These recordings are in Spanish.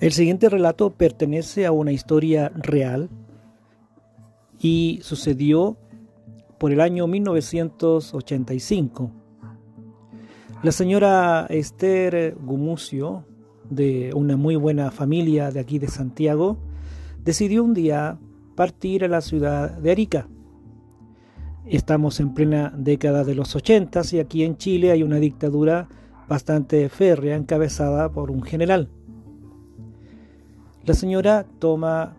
El siguiente relato pertenece a una historia real y sucedió por el año 1985. La señora Esther Gumucio, de una muy buena familia de aquí de Santiago, decidió un día partir a la ciudad de Arica. Estamos en plena década de los 80 y aquí en Chile hay una dictadura bastante férrea encabezada por un general. La señora toma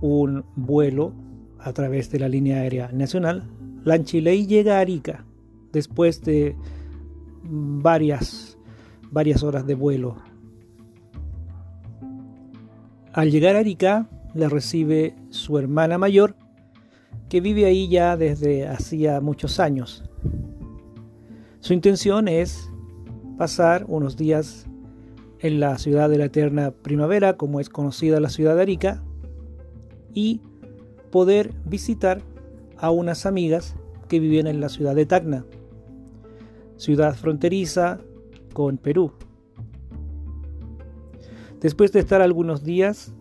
un vuelo a través de la línea aérea nacional, Chile y llega a Arica después de varias, varias horas de vuelo. Al llegar a Arica, la recibe su hermana mayor, que vive ahí ya desde hacía muchos años. Su intención es pasar unos días en la ciudad de la eterna primavera, como es conocida la ciudad de Arica, y poder visitar a unas amigas que viven en la ciudad de Tacna, ciudad fronteriza con Perú. Después de estar algunos días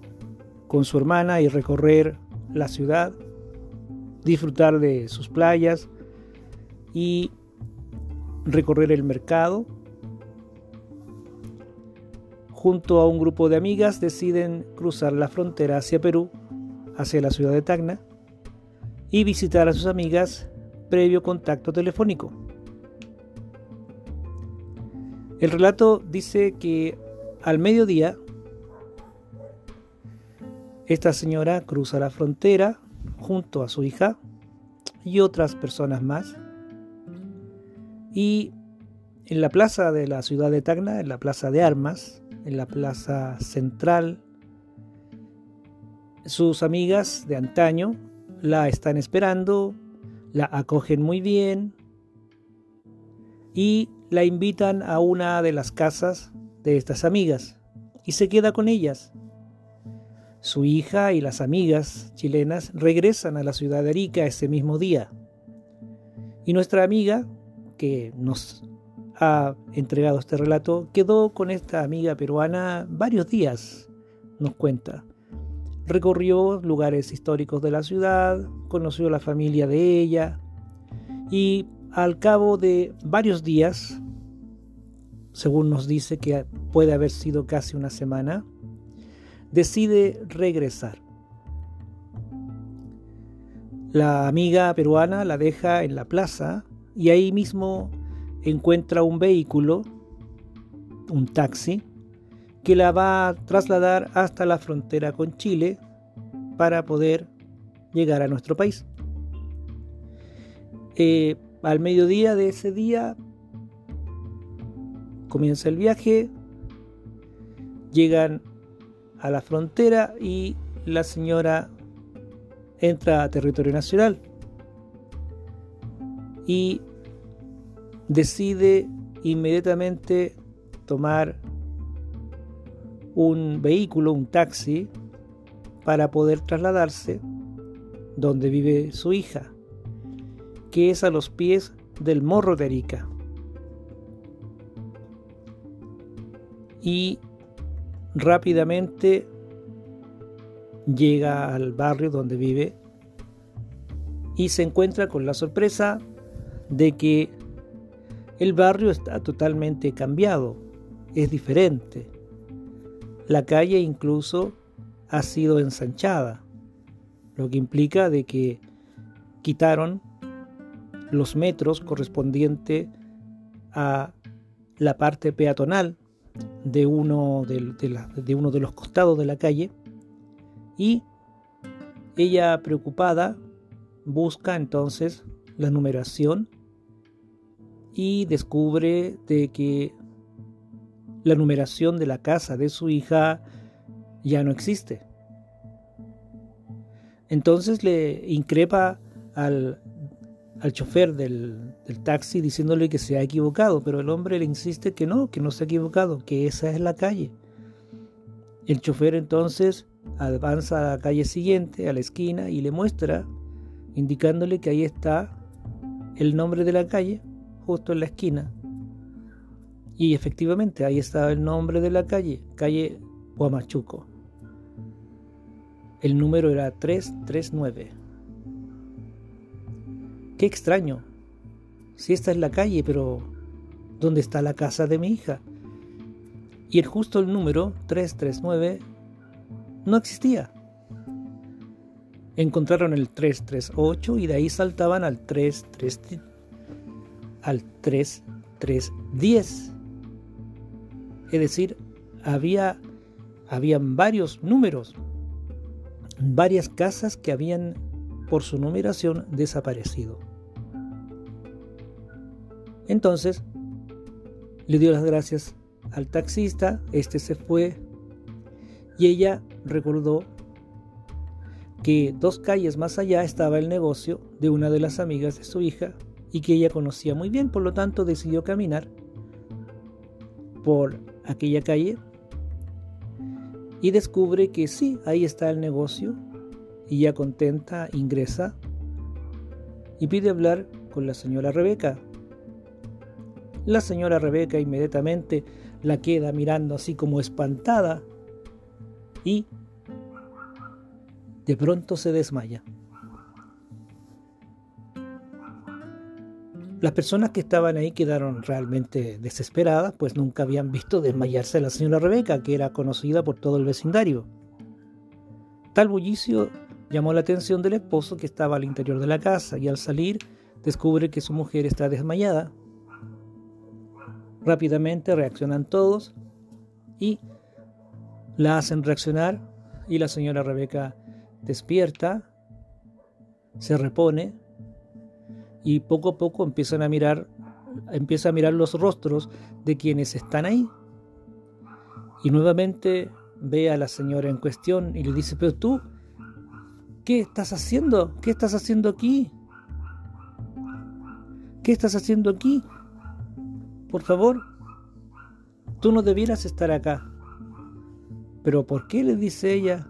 con su hermana y recorrer la ciudad, disfrutar de sus playas y recorrer el mercado, junto a un grupo de amigas deciden cruzar la frontera hacia Perú, hacia la ciudad de Tacna, y visitar a sus amigas previo contacto telefónico. El relato dice que al mediodía esta señora cruza la frontera junto a su hija y otras personas más y en la plaza de la ciudad de Tacna, en la plaza de armas, en la plaza central. Sus amigas de antaño la están esperando, la acogen muy bien y la invitan a una de las casas de estas amigas y se queda con ellas. Su hija y las amigas chilenas regresan a la ciudad de Arica ese mismo día. Y nuestra amiga, que nos entregado este relato, quedó con esta amiga peruana varios días, nos cuenta. Recorrió lugares históricos de la ciudad, conoció la familia de ella y al cabo de varios días, según nos dice que puede haber sido casi una semana, decide regresar. La amiga peruana la deja en la plaza y ahí mismo encuentra un vehículo, un taxi, que la va a trasladar hasta la frontera con Chile para poder llegar a nuestro país. Eh, al mediodía de ese día comienza el viaje, llegan a la frontera y la señora entra a territorio nacional. Y decide inmediatamente tomar un vehículo, un taxi, para poder trasladarse donde vive su hija, que es a los pies del Morro de Arica. Y rápidamente llega al barrio donde vive y se encuentra con la sorpresa de que el barrio está totalmente cambiado, es diferente. La calle incluso ha sido ensanchada, lo que implica de que quitaron los metros correspondientes a la parte peatonal de uno de, de, uno de los costados de la calle y ella preocupada busca entonces la numeración y descubre de que la numeración de la casa de su hija ya no existe. Entonces le increpa al, al chofer del, del, taxi diciéndole que se ha equivocado, pero el hombre le insiste que no, que no se ha equivocado, que esa es la calle. El chofer entonces avanza a la calle siguiente, a la esquina, y le muestra, indicándole que ahí está el nombre de la calle, justo en la esquina. Y efectivamente ahí estaba el nombre de la calle, calle Huamachuco. El número era 339. Qué extraño. Si esta es la calle, pero ¿dónde está la casa de mi hija? Y el justo el número 339 no existía. Encontraron el 338 y de ahí saltaban al 33 al 3310. Es decir, había habían varios números, varias casas que habían por su numeración desaparecido. Entonces, le dio las gracias al taxista, este se fue y ella recordó que dos calles más allá estaba el negocio de una de las amigas de su hija y que ella conocía muy bien, por lo tanto decidió caminar por aquella calle y descubre que sí, ahí está el negocio y ya contenta ingresa y pide hablar con la señora Rebeca. La señora Rebeca inmediatamente la queda mirando así como espantada y de pronto se desmaya. Las personas que estaban ahí quedaron realmente desesperadas, pues nunca habían visto desmayarse a la señora Rebeca, que era conocida por todo el vecindario. Tal bullicio llamó la atención del esposo que estaba al interior de la casa y al salir descubre que su mujer está desmayada. Rápidamente reaccionan todos y la hacen reaccionar y la señora Rebeca despierta, se repone y poco a poco empiezan a mirar, empieza a mirar los rostros de quienes están ahí. Y nuevamente ve a la señora en cuestión y le dice, pero tú, ¿qué estás haciendo? ¿Qué estás haciendo aquí? ¿Qué estás haciendo aquí? Por favor, tú no debieras estar acá. Pero ¿por qué? le dice ella.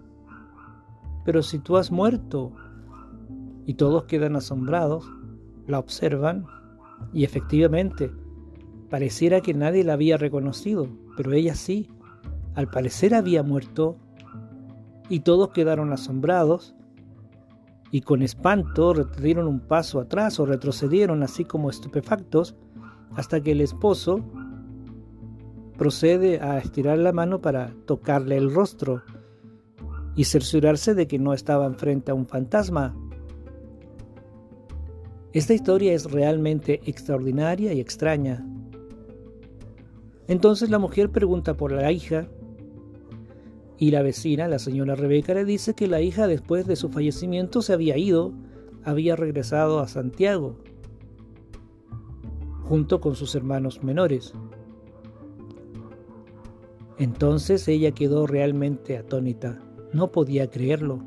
Pero si tú has muerto. Y todos quedan asombrados la observan y efectivamente pareciera que nadie la había reconocido, pero ella sí. Al parecer había muerto y todos quedaron asombrados y con espanto dieron un paso atrás o retrocedieron así como estupefactos hasta que el esposo procede a estirar la mano para tocarle el rostro y cerciorarse de que no estaban frente a un fantasma, esta historia es realmente extraordinaria y extraña. Entonces la mujer pregunta por la hija y la vecina, la señora Rebeca, le dice que la hija después de su fallecimiento se había ido, había regresado a Santiago, junto con sus hermanos menores. Entonces ella quedó realmente atónita, no podía creerlo.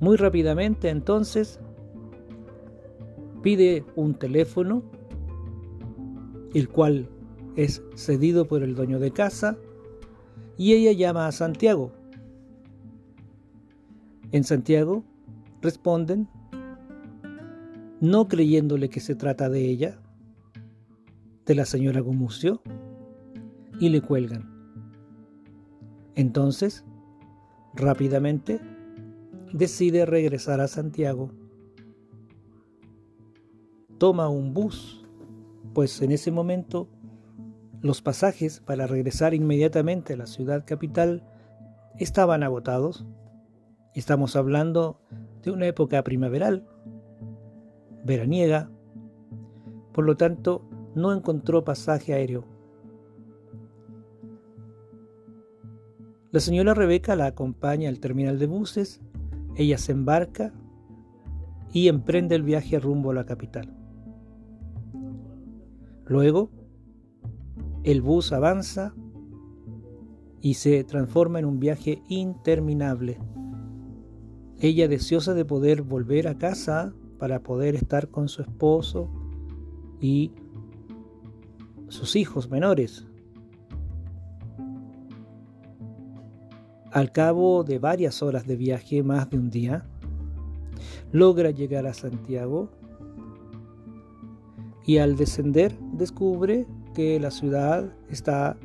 Muy rápidamente entonces pide un teléfono, el cual es cedido por el dueño de casa, y ella llama a Santiago. En Santiago responden, no creyéndole que se trata de ella, de la señora Gumucio, y le cuelgan. Entonces, rápidamente, decide regresar a Santiago toma un bus, pues en ese momento los pasajes para regresar inmediatamente a la ciudad capital estaban agotados. Estamos hablando de una época primaveral, veraniega, por lo tanto no encontró pasaje aéreo. La señora Rebeca la acompaña al terminal de buses, ella se embarca y emprende el viaje rumbo a la capital. Luego, el bus avanza y se transforma en un viaje interminable. Ella deseosa de poder volver a casa para poder estar con su esposo y sus hijos menores. Al cabo de varias horas de viaje, más de un día, logra llegar a Santiago y al descender descubre que la ciudad está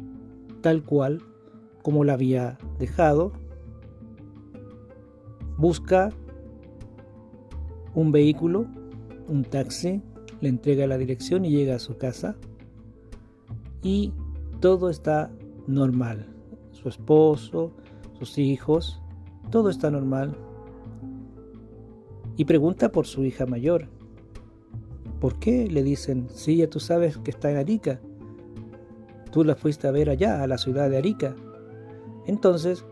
tal cual como la había dejado, busca un vehículo, un taxi, le entrega la dirección y llega a su casa y todo está normal. Su esposo, sus hijos, todo está normal. Y pregunta por su hija mayor. ¿Por qué? Le dicen, sí, ya tú sabes que está en Arica. Tú la fuiste a ver allá, a la ciudad de Arica. Entonces,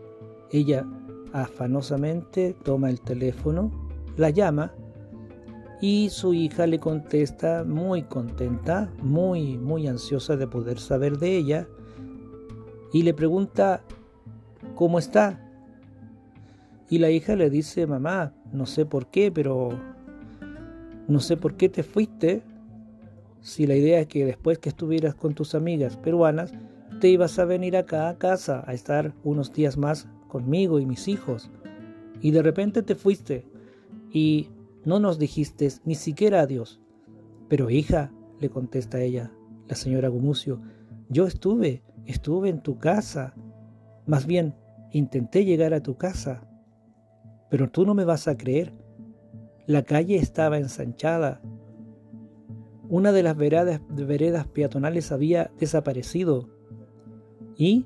ella afanosamente toma el teléfono, la llama y su hija le contesta muy contenta, muy, muy ansiosa de poder saber de ella y le pregunta cómo está. Y la hija le dice, mamá, no sé por qué, pero no sé por qué te fuiste. Si la idea es que después que estuvieras con tus amigas peruanas, te ibas a venir acá a casa a estar unos días más conmigo y mis hijos. Y de repente te fuiste y no nos dijiste ni siquiera adiós. Pero hija, le contesta ella, la señora Gumucio, yo estuve, estuve en tu casa. Más bien, intenté llegar a tu casa. Pero tú no me vas a creer. La calle estaba ensanchada. Una de las veredas, peatonales había desaparecido. Y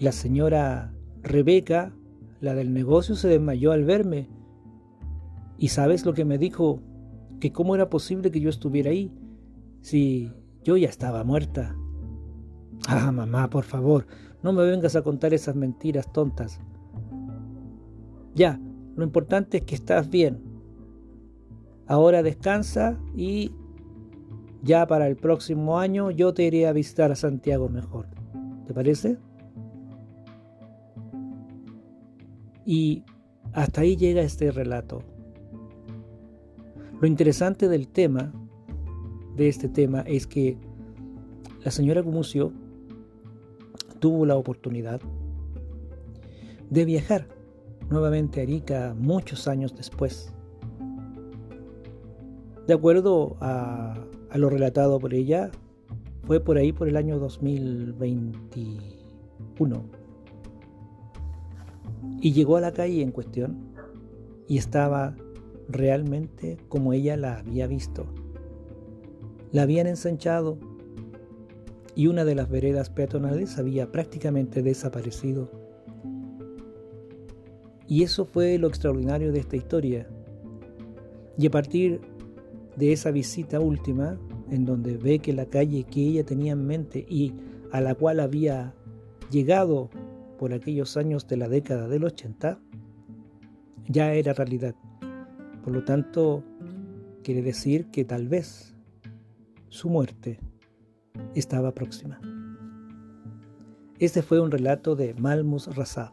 la señora Rebeca, la del negocio, se desmayó al verme ¿Y sabes lo que me dijo? Que cómo era posible que yo estuviera ahí si yo ya estaba muerta. Ah, mamá, por favor, no me vengas a contar esas mentiras tontas. Ya, lo importante es que estás bien. Ahora descansa y ya para el próximo año yo te iré a visitar a Santiago mejor. ¿Te parece? Y hasta ahí llega este relato. Lo interesante del tema, de este tema, es que la señora Gumucio tuvo la oportunidad de viajar nuevamente a Arica muchos años después. De acuerdo a, a, lo relatado por ella, fue por ahí por el año 2021. Y llegó a la calle en cuestión y estaba realmente como ella la había visto. La habían ensanchado y una de las veredas peatonales había prácticamente desaparecido. Y eso fue lo extraordinario de esta historia. Y a partir de esa visita última, en donde ve que la calle que ella tenía en mente y a la cual había llegado por aquellos años de la década del 80, ya era realidad. Por lo tanto, quiere decir que tal vez su muerte estaba próxima. Este fue un relato de Malmus Razab.